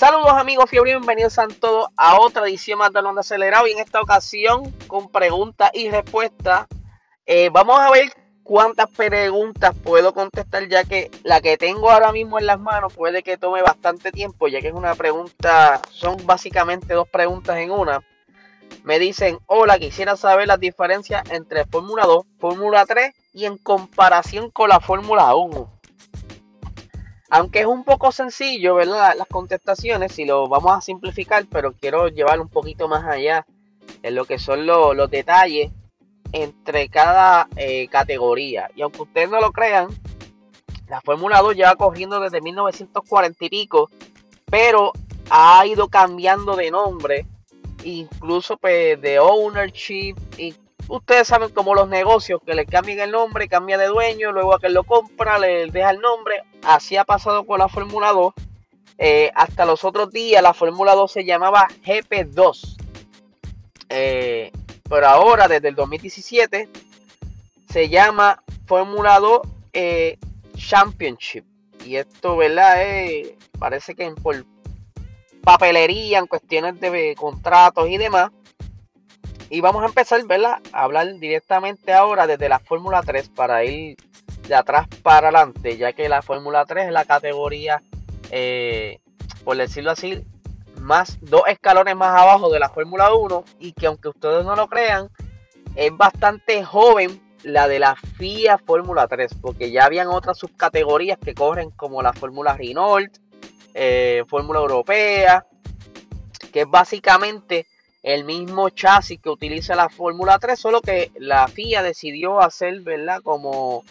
Saludos amigos fiebre, bienvenidos a todos a otra edición más de Onda Acelerado y en esta ocasión con preguntas y respuestas. Eh, vamos a ver cuántas preguntas puedo contestar ya que la que tengo ahora mismo en las manos puede que tome bastante tiempo ya que es una pregunta, son básicamente dos preguntas en una. Me dicen, hola, quisiera saber las diferencias entre Fórmula 2, Fórmula 3 y en comparación con la Fórmula 1. Aunque es un poco sencillo, ¿verdad? Las contestaciones, si lo vamos a simplificar, pero quiero llevar un poquito más allá en lo que son los, detalles entre cada eh, categoría. Y aunque ustedes no lo crean, la Fórmula 2 lleva corriendo desde 1940 y pico, pero ha ido cambiando de nombre, incluso pues, de ownership, y ustedes saben como los negocios que le cambian el nombre, cambia de dueño, luego a que lo compra le deja el nombre. Así ha pasado con la Fórmula 2. Eh, hasta los otros días la Fórmula 2 se llamaba GP2. Eh, pero ahora, desde el 2017, se llama Fórmula 2 eh, Championship. Y esto, ¿verdad? parece que por papelería, en cuestiones de contratos y demás, y vamos a empezar, ¿verdad? A hablar directamente ahora desde la Fórmula 3 para ir de atrás para adelante, ya que la Fórmula 3 es la categoría, eh, por decirlo así, más dos escalones más abajo de la Fórmula 1 y que aunque ustedes no lo crean, es bastante joven la de la FIA Fórmula 3, porque ya habían otras subcategorías que corren como la Fórmula Renault, eh, Fórmula Europea, que es básicamente el mismo chasis que utiliza la Fórmula 3, solo que la FIA decidió hacer, ¿verdad? Como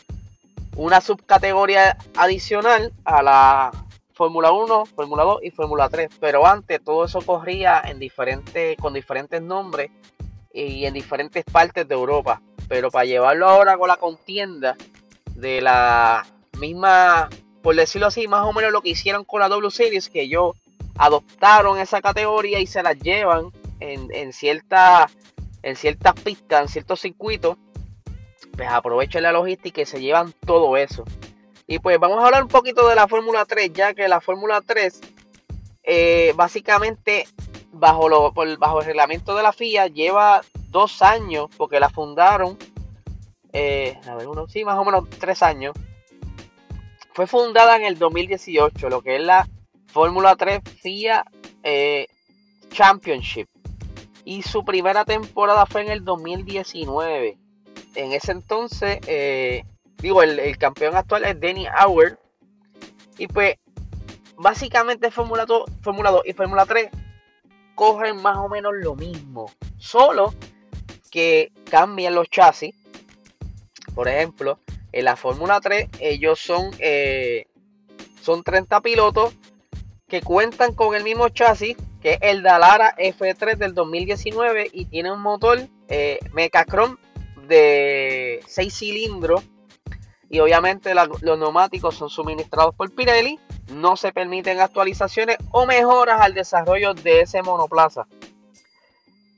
una subcategoría adicional a la Fórmula 1, Fórmula 2 y Fórmula 3. Pero antes todo eso corría en con diferentes nombres y en diferentes partes de Europa. Pero para llevarlo ahora con la contienda de la misma, por decirlo así, más o menos lo que hicieron con la W Series, que ellos adoptaron esa categoría y se la llevan en, en, cierta, en ciertas pistas, en ciertos circuitos, pues aprovechen la logística y se llevan todo eso. Y pues vamos a hablar un poquito de la Fórmula 3, ya que la Fórmula 3, eh, básicamente, bajo, lo, bajo el reglamento de la FIA, lleva dos años, porque la fundaron, eh, a ver, uno, sí, más o menos tres años. Fue fundada en el 2018, lo que es la Fórmula 3 FIA eh, Championship y su primera temporada fue en el 2019. En ese entonces, eh, digo, el, campeón actual es Danny Auer. Y pues, básicamente Fórmula 2, Fórmula 2 y Fórmula 3 corren más o menos lo mismo. Solo que cambian los chasis. Por ejemplo, en la Fórmula 3 ellos son, eh, son 30 pilotos que cuentan con el mismo chasis que es el Dalara F3 del 2019 y tiene un motor eh, de 6 cilindros y obviamente los neumáticos son suministrados por Pirelli. No se permiten actualizaciones o mejoras al desarrollo de ese monoplaza.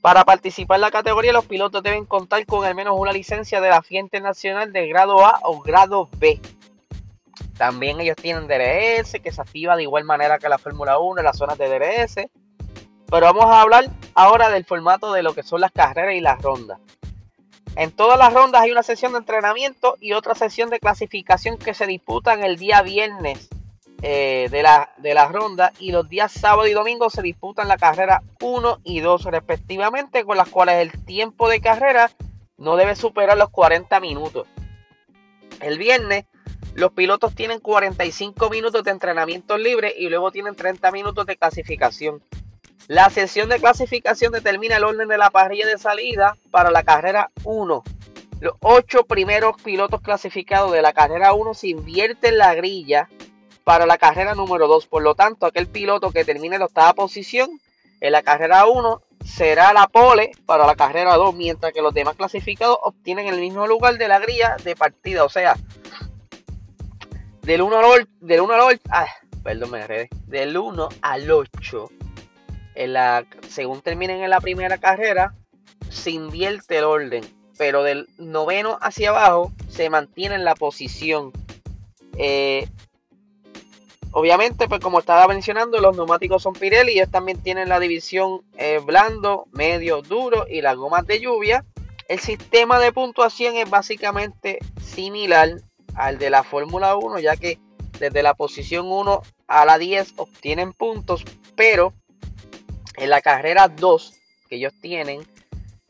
Para participar en la categoría, los pilotos deben contar con al menos una licencia de la FIA Internacional de grado A o grado B. También ellos tienen DRS, que se activa de igual manera que la Fórmula 1 en las zonas de DRS. Pero vamos a hablar ahora del formato de lo que son las carreras y las rondas. En todas las rondas hay una sesión de entrenamiento y otra sesión de clasificación que se disputan el día viernes eh, de, la, de ronda y los días sábado y domingo se disputan la carrera 1 y 2 respectivamente, con las cuales el tiempo de carrera no debe superar los 40 minutos. El viernes los pilotos tienen 45 minutos de entrenamiento libre y luego tienen 30 minutos de clasificación. La sesión de clasificación determina el orden de la parrilla de salida para la carrera 1. Los ocho primeros pilotos clasificados de la carrera 1 se invierten la grilla para la carrera número 2. Por lo tanto, aquel piloto que termine la octava posición en la carrera 1 será la pole para la carrera 2, mientras que los demás clasificados obtienen el mismo lugar de la grilla de partida. O sea, del 1 al, del 1 al 8, ah, perdón, me del 1 al 8 en la, según terminen en la primera carrera, se invierte el orden, pero del noveno hacia abajo se mantiene en la posición. Eh, obviamente, pues como estaba mencionando, los neumáticos son Pirelli. Ellos también tienen la división eh, blando, medio, duro y las gomas de lluvia. El sistema de puntuación es básicamente similar al de la Fórmula 1, ya que desde la posición 1 a la 10 obtienen puntos, pero en la carrera 2 que ellos tienen,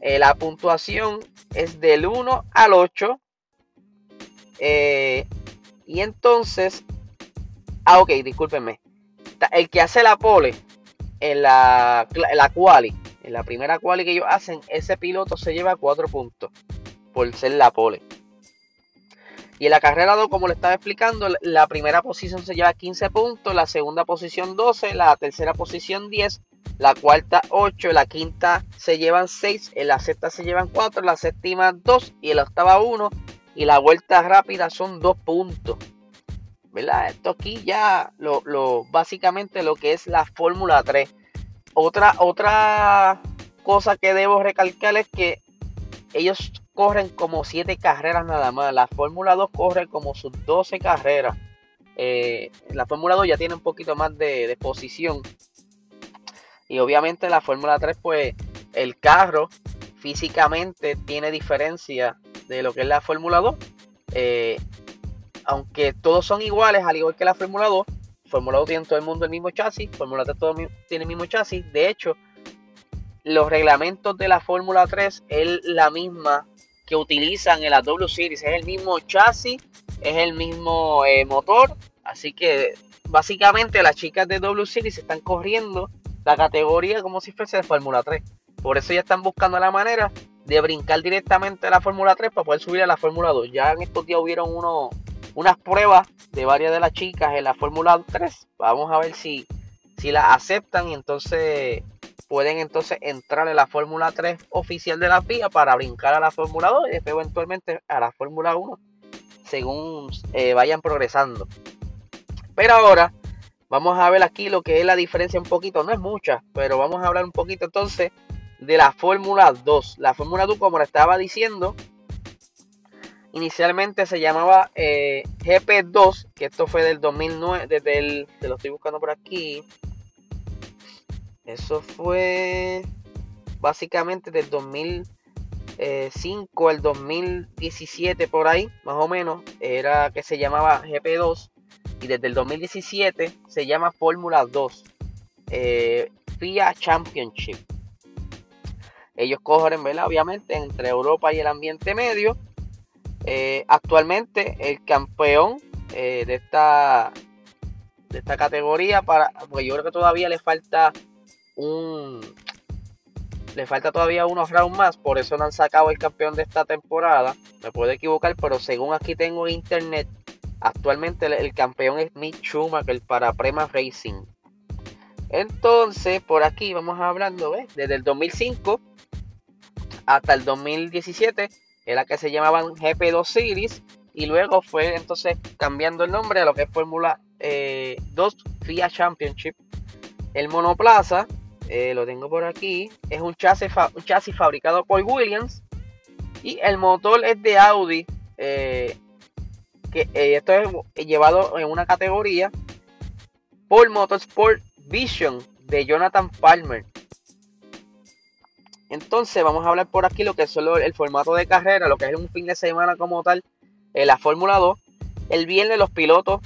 eh, la puntuación es del 1 al 8. Eh, y entonces, ah, ok, discúlpenme. El que hace la pole en la, en la quali, en la primera quali que ellos hacen, ese piloto se lleva 4 puntos por ser la pole. Y en la carrera 2, como le estaba explicando, la primera posición se lleva 15 puntos, la segunda posición 12, la tercera posición 10, la cuarta 8, la quinta se llevan 6, en la sexta se llevan 4, la séptima 2 y en la octava 1 y la vuelta rápida son 2 puntos. ¿Verdad? Esto aquí ya lo, lo, básicamente lo que es la Fórmula 3. Otra, otra cosa que debo recalcar es que ellos corren como 7 carreras nada más. La Fórmula 2 corre como sus 12 carreras. Eh, la Fórmula 2 ya tiene un poquito más de, posición. Y obviamente la Fórmula 3, pues el carro físicamente tiene diferencia de lo que es la Fórmula 2. Eh, aunque todos son iguales, al igual que la Fórmula 2, Fórmula 2 tiene todo el mundo el mismo chasis, Fórmula 3 todo tiene el mismo chasis. De hecho, los reglamentos de la Fórmula 3 es la misma que utilizan en la W Series. Es el mismo chasis, es el mismo eh, motor. Así que básicamente las chicas de W Series están corriendo la categoría como si fuese de Fórmula 3. Por eso ya están buscando la manera de brincar directamente a la Fórmula 3 para poder subir a la Fórmula 2. Ya en estos días hubieron uno, unas pruebas de varias de las chicas en la Fórmula 3. Vamos a ver si, si la aceptan y entonces pueden entonces entrar en la Fórmula 3 oficial de la FIA para brincar a la Fórmula 2 y después eventualmente a la Fórmula 1 según eh, vayan progresando. Pero ahora vamos a ver aquí lo que es la diferencia un poquito, no es mucha, pero vamos a hablar un poquito entonces de la Fórmula 2. La Fórmula 2, como le estaba diciendo, inicialmente se llamaba eh, GP2, que esto fue del 2009, desde el, te lo estoy buscando por aquí, eso fue básicamente del 2005 al 2017 por ahí, más o menos. Era que se llamaba GP2 y desde el 2017 se llama Fórmula 2. Eh, FIA Championship. Ellos corren, ¿verdad? Obviamente, entre Europa y el ambiente medio. Eh, actualmente el campeón eh, de esta de esta categoría para porque yo creo que todavía le falta un. Le falta todavía unos rounds más, por eso no han sacado el campeón de esta temporada. Me puedo equivocar, pero según aquí tengo internet, actualmente el, campeón es Mick Schumacher para Prema Racing. Entonces, por aquí vamos hablando, ¿ves? Desde el 2005 hasta el 2017 era que se llamaban GP2 Series y luego fue entonces cambiando el nombre a lo que es Fórmula 2 eh, FIA Championship. El monoplaza eh, lo tengo por aquí, es un chasis, un chasis fabricado por Williams y el motor es de Audi, eh, que eh, esto es llevado en una categoría por Motorsport Vision de Jonathan Palmer. Entonces vamos a hablar por aquí lo que es solo el formato de carrera, lo que es un fin de semana como tal, la Fórmula 2. El viernes los pilotos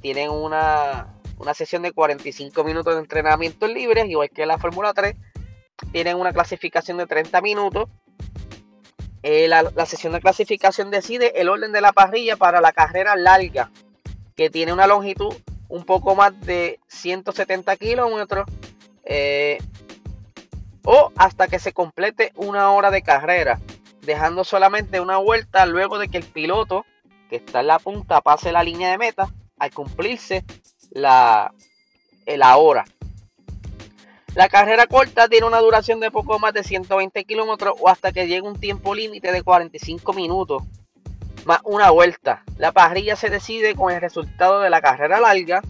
tienen una, una sesión de 45 minutos de entrenamiento libres, igual que la Fórmula 3. Tienen una clasificación de 30 minutos. Eh, la, sesión de clasificación decide el orden de la parrilla para la carrera larga, que tiene una longitud un poco más de 170 kilómetros. Eh, o hasta que se complete una hora de carrera, dejando solamente una vuelta luego de que el piloto que está en la punta pase la línea de meta al cumplirse la, la hora. La carrera corta tiene una duración de poco más de 120 kilómetros o hasta que llegue un tiempo límite de 45 minutos más una vuelta. La parrilla se decide con el resultado de la carrera larga,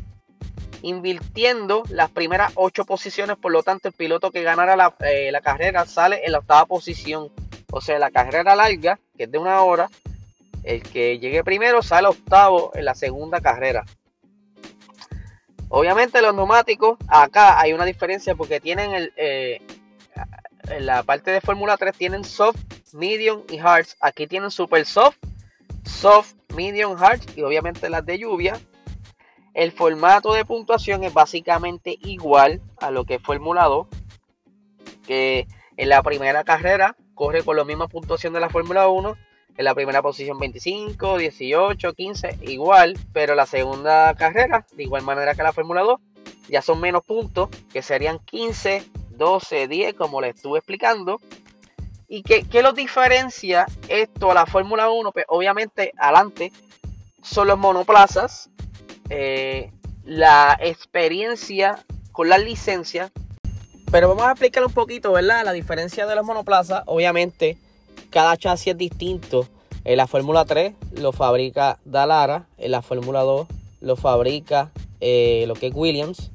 invirtiendo las primeras 8 posiciones. Por lo tanto, el piloto que ganara la, eh, la carrera sale en la octava posición. O sea, la carrera larga, que es de una hora, el que llegue primero sale octavo en la segunda carrera. Obviamente los neumáticos, acá hay una diferencia porque tienen el, eh, en la parte de Fórmula 3 tienen soft, medium y hard. Aquí tienen super soft, soft, medium, hard y obviamente las de lluvia. El formato de puntuación es básicamente igual a lo que es Fórmula 2. Que en la primera carrera corre con la misma puntuación de la Fórmula 1. En la primera posición 25, 18, 15, igual. Pero la segunda carrera, de igual manera que la Fórmula 2, ya son menos puntos, que serían 15, 12, 10, como les estuve explicando. ¿Y qué, qué los diferencia esto a la Fórmula 1? Pues obviamente, adelante son los monoplazas, eh, la experiencia con la licencia. Pero vamos a explicar un poquito, ¿verdad? La diferencia de los monoplazas. Obviamente, cada chasis es distinto. En la Fórmula 3 lo fabrica Dallara, en la Fórmula 2 lo fabrica eh, lo que es Williams.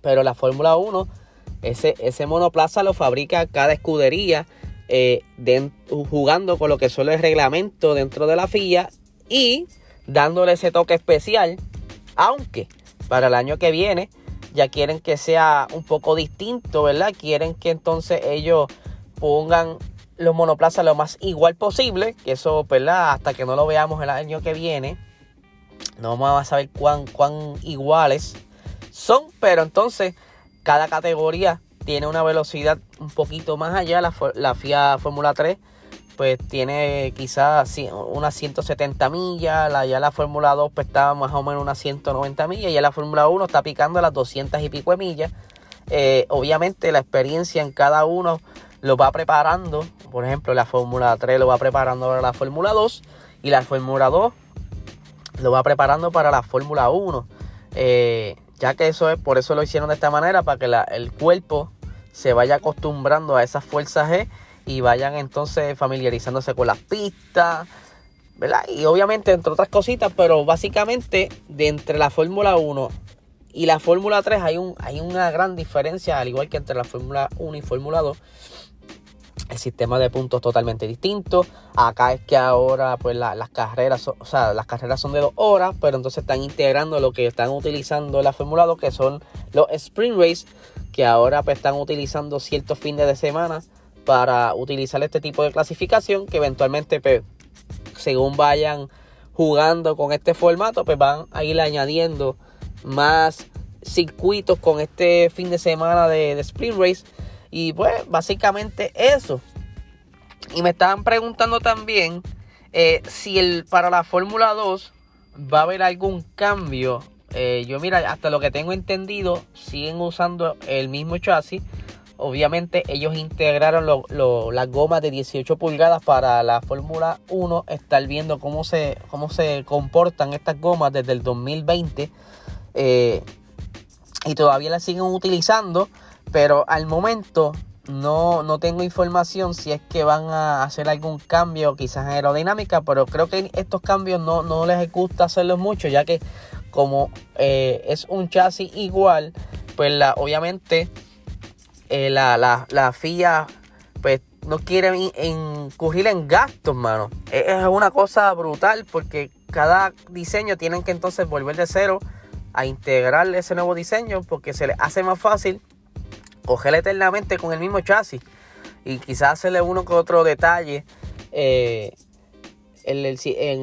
Pero la Fórmula 1 ese, monoplaza lo fabrica cada escudería eh, jugando con lo que suele el reglamento dentro de la FIA y dándole ese toque especial. Aunque para el año que viene ya quieren que sea un poco distinto, ¿verdad? Quieren que entonces ellos pongan los monoplazas lo más igual posible. Que eso, ¿verdad? Hasta que no lo veamos el año que viene. No vamos a saber cuán, cuán iguales son. Pero entonces cada categoría tiene una velocidad un poquito más allá. La, la FIA Fórmula 3 pues tiene quizás unas 170 millas, la, ya la Fórmula 2 pues está más o menos unas 190 millas, y ya la Fórmula 1 está picando las 200 y pico de millas. Eh, obviamente la experiencia en cada uno lo va preparando, por ejemplo la Fórmula 3 lo va preparando para la Fórmula 2 y la Fórmula 2 lo va preparando para la Fórmula 1. Eh, ya que eso es, por eso lo hicieron de esta manera, para que el cuerpo se vaya acostumbrando a esas fuerzas G y vayan entonces familiarizándose con las pistas, ¿verdad? Y obviamente entre otras cositas, pero básicamente de entre la Fórmula 1 y la Fórmula 3 hay, hay una gran diferencia, al igual que entre la Fórmula 1 y Fórmula 2 el sistema de puntos totalmente distinto. Acá es que ahora pues las carreras, son, o sea, las carreras son de dos horas, pero entonces están integrando lo que están utilizando la Fórmula 2, que son los sprint race, que ahora pues están utilizando ciertos fines de semana para utilizar este tipo de clasificación, que eventualmente pues, según vayan jugando con este formato, pues van a ir añadiendo más circuitos con este fin de semana de, de sprint race y pues básicamente eso. Y me estaban preguntando también eh, si el, para la Fórmula 2 va a haber algún cambio. Eh, yo mira, hasta lo que tengo entendido, siguen usando el mismo chasis. Obviamente ellos integraron las gomas de 18 pulgadas para la Fórmula 1. Estar viendo cómo se, cómo se comportan estas gomas desde el 2020. Eh, y todavía las siguen utilizando. Pero al momento no, no tengo información si es que van a hacer algún cambio quizás en aerodinámica, pero creo que estos cambios no, no les gusta hacerlos mucho, ya que como eh, es un chasis igual, pues la, obviamente eh, la, la, FIA pues no quiere incurrir en gastos, mano. Es una cosa brutal porque cada diseño tienen que entonces volver de cero a integrar ese nuevo diseño porque se les hace más fácil coger eternamente con el mismo chasis y quizás hacerle uno que otro detalle eh, en,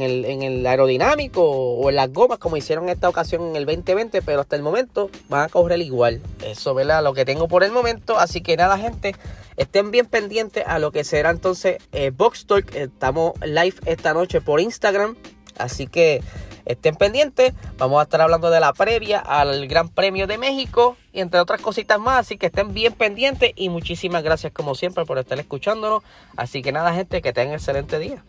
el, en, el, aerodinámico o en las gomas como hicieron en esta ocasión en el 2020, pero hasta el momento van a correr igual. Eso, ¿verdad? Lo que tengo por el momento. Así que nada, gente, estén bien pendientes a lo que será entonces eh, Box Talk. Estamos live esta noche por Instagram. Así que Estén pendientes, vamos a estar hablando de la previa al Gran Premio de México y entre otras cositas más, así que estén bien pendientes y muchísimas gracias como siempre por estar escuchándonos. Así que nada gente, que tengan excelente día.